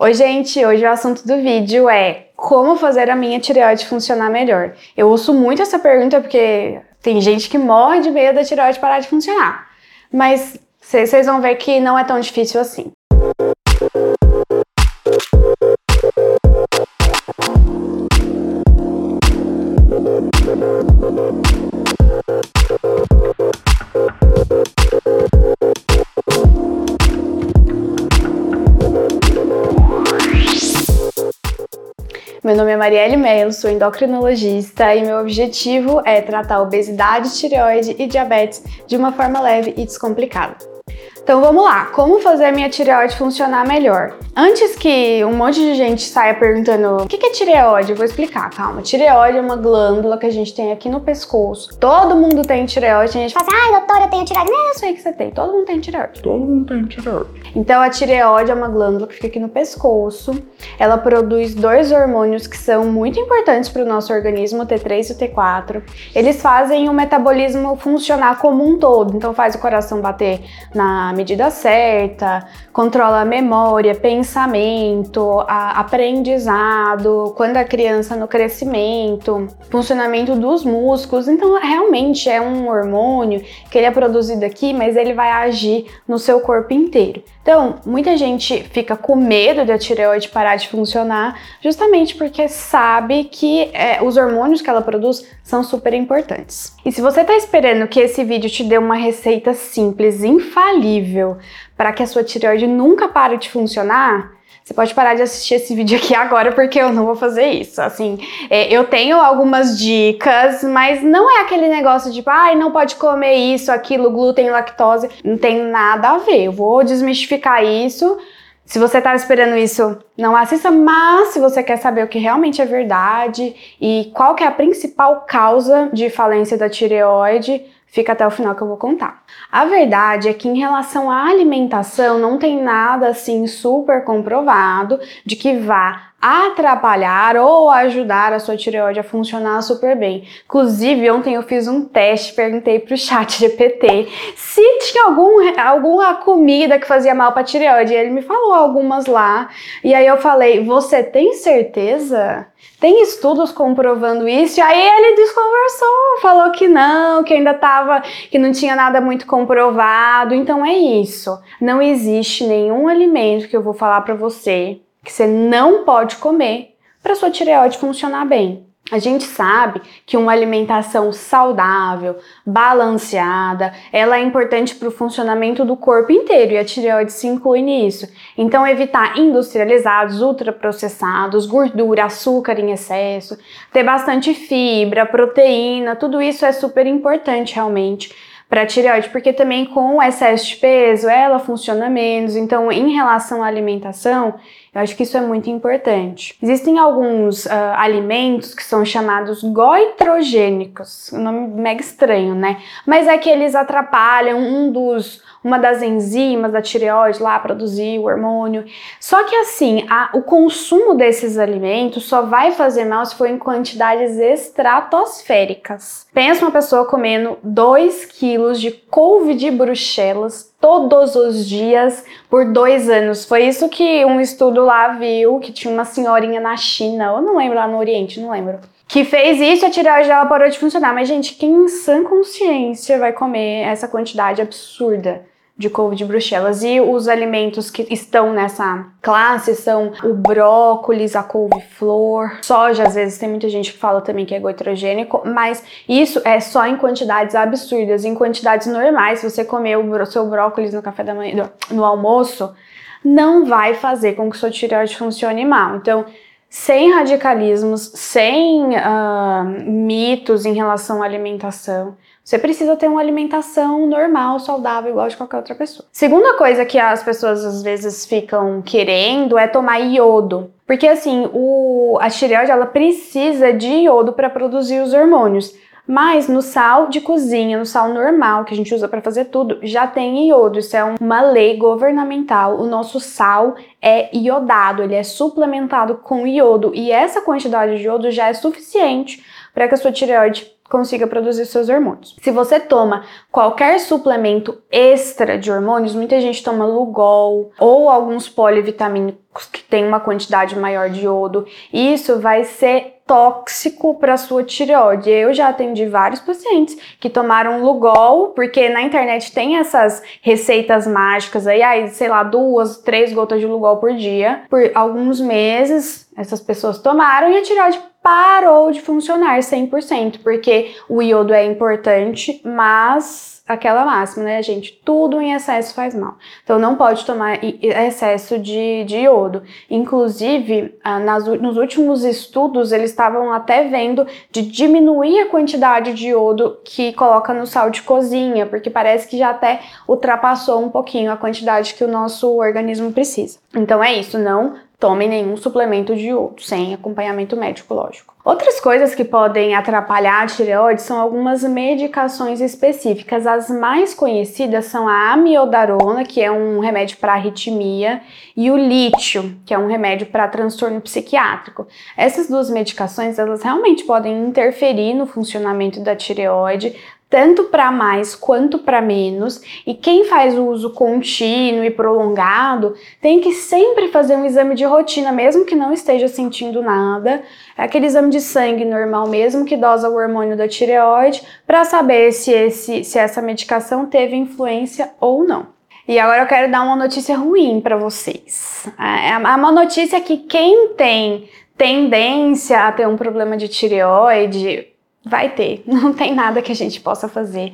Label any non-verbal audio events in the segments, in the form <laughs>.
Oi, gente! Hoje o assunto do vídeo é como fazer a minha tireoide funcionar melhor. Eu ouço muito essa pergunta porque tem gente que morre de medo da tireoide parar de funcionar. Mas vocês vão ver que não é tão difícil assim. Meu nome é Marielle Mello, sou endocrinologista e meu objetivo é tratar obesidade, tireoide e diabetes de uma forma leve e descomplicada. Então vamos lá, como fazer a minha tireoide funcionar melhor? Antes que um monte de gente saia perguntando o que é tireoide, eu vou explicar, calma. Tireoide é uma glândula que a gente tem aqui no pescoço. Todo mundo tem tireoide, a gente fala assim, ai doutora, eu tenho tireoide. Não é isso aí que você tem, todo mundo tem tireoide. Todo mundo tem tireoide. Então a tireoide é uma glândula que fica aqui no pescoço. Ela produz dois hormônios que são muito importantes para o nosso organismo, o T3 e o T4. Eles fazem o metabolismo funcionar como um todo, então faz o coração bater na medida certa, controla a memória, pensamento, a aprendizado, quando a criança no crescimento, funcionamento dos músculos. Então, realmente é um hormônio que ele é produzido aqui, mas ele vai agir no seu corpo inteiro. Então, muita gente fica com medo da tireoide parar de funcionar, justamente porque sabe que é, os hormônios que ela produz são super importantes. E se você está esperando que esse vídeo te dê uma receita simples, infalível, para que a sua tireoide nunca pare de funcionar, você pode parar de assistir esse vídeo aqui agora porque eu não vou fazer isso. Assim, é, eu tenho algumas dicas, mas não é aquele negócio de, tipo, ai, não pode comer isso, aquilo, glúten, lactose. Não tem nada a ver. Eu vou desmistificar isso. Se você tá esperando isso, não assista, mas se você quer saber o que realmente é verdade e qual que é a principal causa de falência da tireoide, Fica até o final que eu vou contar. A verdade é que em relação à alimentação não tem nada assim super comprovado de que vá atrapalhar ou ajudar a sua tireoide a funcionar super bem. Inclusive, ontem eu fiz um teste, perguntei pro chat <laughs> GPT se tinha algum, alguma comida que fazia mal pra tireoide. Ele me falou algumas lá. E aí eu falei, você tem certeza? Tem estudos comprovando isso? E aí ele desconversou, falou que não, que ainda tava, que não tinha nada muito comprovado. Então é isso. Não existe nenhum alimento que eu vou falar para você que você não pode comer para sua tireoide funcionar bem. A gente sabe que uma alimentação saudável, balanceada, ela é importante para o funcionamento do corpo inteiro e a tireoide se inclui nisso. Então, evitar industrializados, ultraprocessados, gordura, açúcar em excesso, ter bastante fibra, proteína, tudo isso é super importante realmente para a tireoide, porque também com o excesso de peso ela funciona menos. Então, em relação à alimentação, eu acho que isso é muito importante. Existem alguns uh, alimentos que são chamados goitrogênicos, um nome mega estranho, né? Mas é que eles atrapalham um dos uma das enzimas da tireoide lá produzir o hormônio. Só que assim, a, o consumo desses alimentos só vai fazer mal se for em quantidades estratosféricas. Pensa uma pessoa comendo 2 quilos de couve de bruxelas todos os dias por dois anos. Foi isso que um estudo lá viu, que tinha uma senhorinha na China, eu não lembro lá no Oriente, não lembro que fez isso a tireoide dela parou de funcionar. Mas, gente, quem em sã consciência vai comer essa quantidade absurda de couve de bruxelas? E os alimentos que estão nessa classe são o brócolis, a couve-flor, soja, às vezes tem muita gente que fala também que é goitrogênico, mas isso é só em quantidades absurdas. Em quantidades normais, se você comer o seu brócolis no café da manhã, no almoço, não vai fazer com que sua tireoide funcione mal. Então, sem radicalismos, sem uh, mitos em relação à alimentação. Você precisa ter uma alimentação normal, saudável, igual de qualquer outra pessoa. Segunda coisa que as pessoas às vezes ficam querendo é tomar iodo. Porque assim, o, a tireoide ela precisa de iodo para produzir os hormônios. Mas no sal de cozinha, no sal normal que a gente usa para fazer tudo, já tem iodo. Isso é uma lei governamental. O nosso sal é iodado, ele é suplementado com iodo e essa quantidade de iodo já é suficiente para que a sua tireoide consiga produzir seus hormônios. Se você toma qualquer suplemento extra de hormônios, muita gente toma Lugol ou alguns polivitamínicos que têm uma quantidade maior de iodo, isso vai ser tóxico para sua tireoide. Eu já atendi vários pacientes que tomaram Lugol, porque na internet tem essas receitas mágicas aí, aí sei lá, duas, três gotas de Lugol por dia. Por alguns meses, essas pessoas tomaram e a tireoide parou de funcionar 100%, porque o iodo é importante, mas aquela máxima, né, gente? Tudo em excesso faz mal. Então não pode tomar excesso de, de iodo. Inclusive, ah, nas, nos últimos estudos, eles estavam até vendo de diminuir a quantidade de iodo que coloca no sal de cozinha, porque parece que já até ultrapassou um pouquinho a quantidade que o nosso organismo precisa. Então é isso, não tome nenhum suplemento de iodo, sem acompanhamento médico, lógico. Outras coisas que podem atrapalhar a tireoide são algumas medicações específicas. As mais conhecidas são a amiodarona, que é um remédio para arritmia, e o lítio, que é um remédio para transtorno psiquiátrico. Essas duas medicações, elas realmente podem interferir no funcionamento da tireoide, tanto para mais quanto para menos, e quem faz o uso contínuo e prolongado tem que sempre fazer um exame de rotina, mesmo que não esteja sentindo nada, é aquele exame de sangue normal mesmo que dosa o hormônio da tireoide, para saber se, esse, se essa medicação teve influência ou não. E agora eu quero dar uma notícia ruim para vocês. É, a má notícia é que quem tem tendência a ter um problema de tireoide Vai ter, <laughs> não tem nada que a gente possa fazer.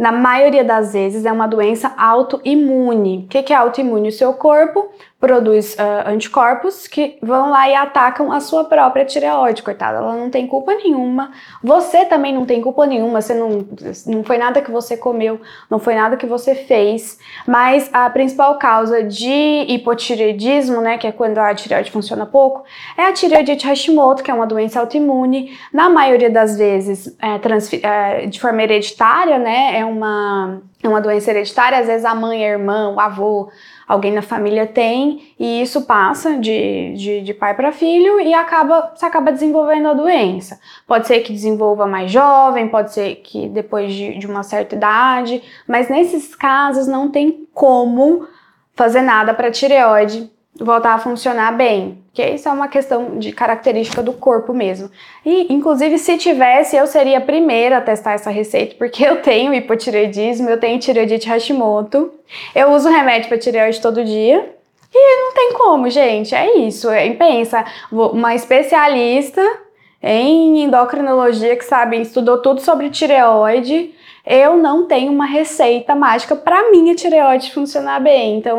Na maioria das vezes é uma doença autoimune. O que é autoimune? O seu corpo produz uh, anticorpos que vão lá e atacam a sua própria tireoide, coitada. Ela não tem culpa nenhuma. Você também não tem culpa nenhuma. Você não, não foi nada que você comeu, não foi nada que você fez. Mas a principal causa de hipotireoidismo, né, que é quando a tireoide funciona pouco, é a tireoidite Hashimoto, que é uma doença autoimune. Na maioria das vezes, é, é, de forma hereditária, né, é uma, uma doença hereditária. Às vezes a mãe, a irmã, o avô alguém na família tem, e isso passa de, de, de pai para filho e acaba, você acaba desenvolvendo a doença. Pode ser que desenvolva mais jovem, pode ser que depois de, de uma certa idade, mas nesses casos não tem como fazer nada para tireoide voltar a funcionar bem, que isso é uma questão de característica do corpo mesmo. E, inclusive, se tivesse, eu seria a primeira a testar essa receita, porque eu tenho hipotireoidismo, eu tenho tireoidite Hashimoto, eu uso remédio para tireoide todo dia, e não tem como, gente, é isso. É, pensa, uma especialista em endocrinologia que sabe, estudou tudo sobre tireoide, eu não tenho uma receita mágica para minha tireoide funcionar bem. Então,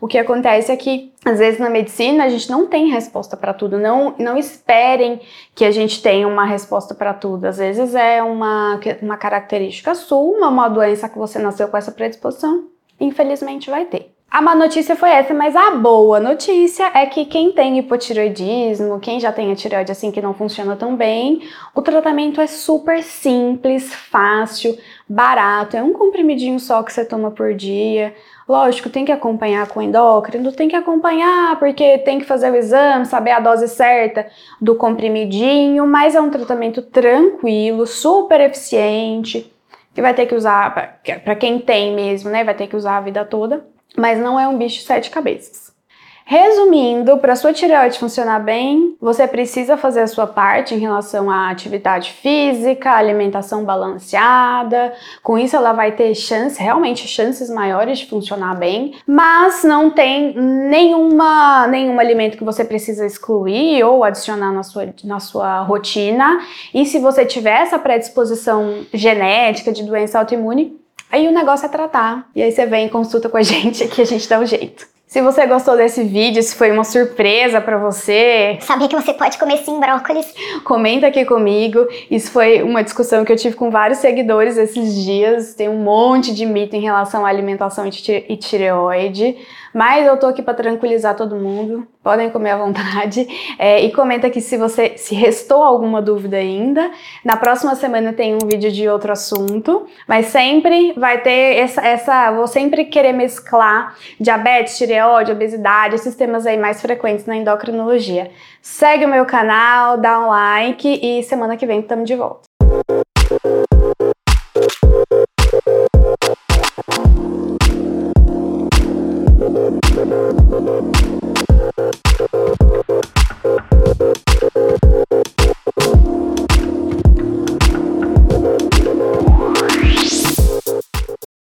o que acontece é que às vezes na medicina a gente não tem resposta para tudo. Não, não esperem que a gente tenha uma resposta para tudo. Às vezes é uma, uma característica sua, uma doença que você nasceu com essa predisposição. Infelizmente vai ter. A má notícia foi essa, mas a boa notícia é que quem tem hipotiroidismo, quem já tem a tireoide assim que não funciona tão bem, o tratamento é super simples, fácil, barato, é um comprimidinho só que você toma por dia. Lógico, tem que acompanhar com endócrino, tem que acompanhar porque tem que fazer o exame, saber a dose certa do comprimidinho, mas é um tratamento tranquilo, super eficiente, que vai ter que usar para quem tem mesmo, né? Vai ter que usar a vida toda mas não é um bicho de sete cabeças. Resumindo, para sua tireoide funcionar bem, você precisa fazer a sua parte em relação à atividade física, alimentação balanceada. Com isso, ela vai ter chance, realmente chances maiores de funcionar bem, mas não tem nenhuma, nenhum alimento que você precisa excluir ou adicionar na sua, na sua rotina. E se você tiver essa predisposição genética de doença autoimune, Aí o negócio é tratar. E aí você vem e consulta com a <laughs> gente que a gente dá um jeito. Se você gostou desse vídeo, se foi uma surpresa para você, saber que você pode comer sim brócolis, comenta aqui comigo. Isso foi uma discussão que eu tive com vários seguidores esses dias. Tem um monte de mito em relação à alimentação e tireoide. Mas eu tô aqui para tranquilizar todo mundo. Podem comer à vontade. É, e comenta aqui se você se restou alguma dúvida ainda. Na próxima semana tem um vídeo de outro assunto, mas sempre vai ter essa, essa vou sempre querer mesclar diabetes, tireoide, obesidade, esses temas aí mais frequentes na endocrinologia. Segue o meu canal, dá um like e semana que vem estamos de volta.